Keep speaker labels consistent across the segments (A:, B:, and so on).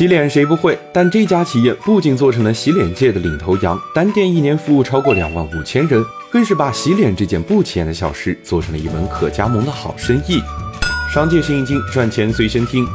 A: 洗脸谁不会？但这家企业不仅做成了洗脸界的领头羊，单店一年服务超过两万五千人，更是把洗脸这件不起眼的小事做成了一门可加盟的好生意。商界生意经，赚钱随身听。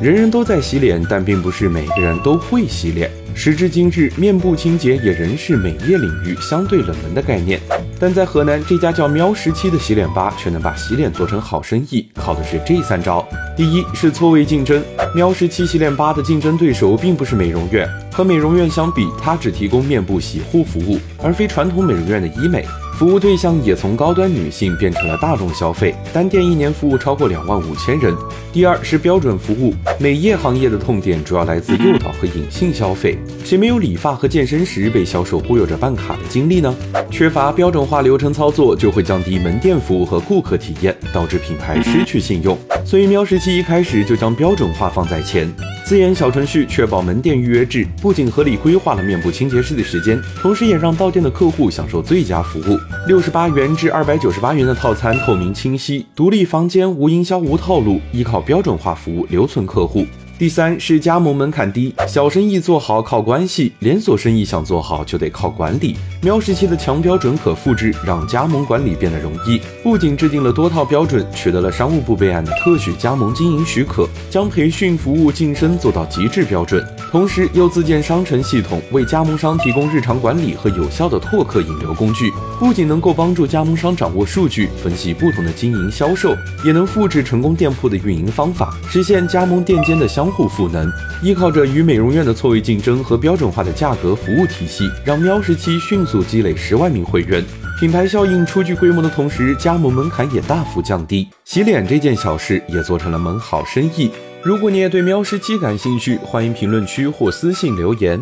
A: 人人都在洗脸，但并不是每个人都会洗脸。时至今日，面部清洁也仍是美业领域相对冷门的概念。但在河南，这家叫喵十七的洗脸吧却能把洗脸做成好生意，靠的是这三招：第一是错位竞争。喵十七系列八的竞争对手并不是美容院，和美容院相比，它只提供面部洗护服务，而非传统美容院的医美。服务对象也从高端女性变成了大众消费，单店一年服务超过两万五千人。第二是标准服务，美业行业的痛点主要来自诱导和隐性消费，谁没有理发和健身时被销售忽悠着办卡的经历呢？缺乏标准化流程操作，就会降低门店服务和顾客体验，导致品牌失去信用。所以喵十七一开始就将标准化放在前。自研小程序确保门店预约制，不仅合理规划了面部清洁师的时间，同时也让到店的客户享受最佳服务。六十八元至二百九十八元的套餐，透明清晰，独立房间，无营销无套路，依靠标准化服务留存客户。第三是加盟门槛低，小生意做好靠关系，连锁生意想做好就得靠管理。喵时期的强标准可复制，让加盟管理变得容易。不仅制定了多套标准，取得了商务部备案的特许加盟经营许可，将培训服务晋升做到极致标准，同时又自建商城系统，为加盟商提供日常管理和有效的拓客引流工具。不仅能够帮助加盟商掌握数据，分析不同的经营销售，也能复制成功店铺的运营方法，实现加盟店间的相。相互赋能，依靠着与美容院的错位竞争和标准化的价格服务体系，让喵十七迅速积累十万名会员，品牌效应初具规模的同时，加盟门槛也大幅降低。洗脸这件小事也做成了门好生意。如果你也对喵十七感兴趣，欢迎评论区或私信留言。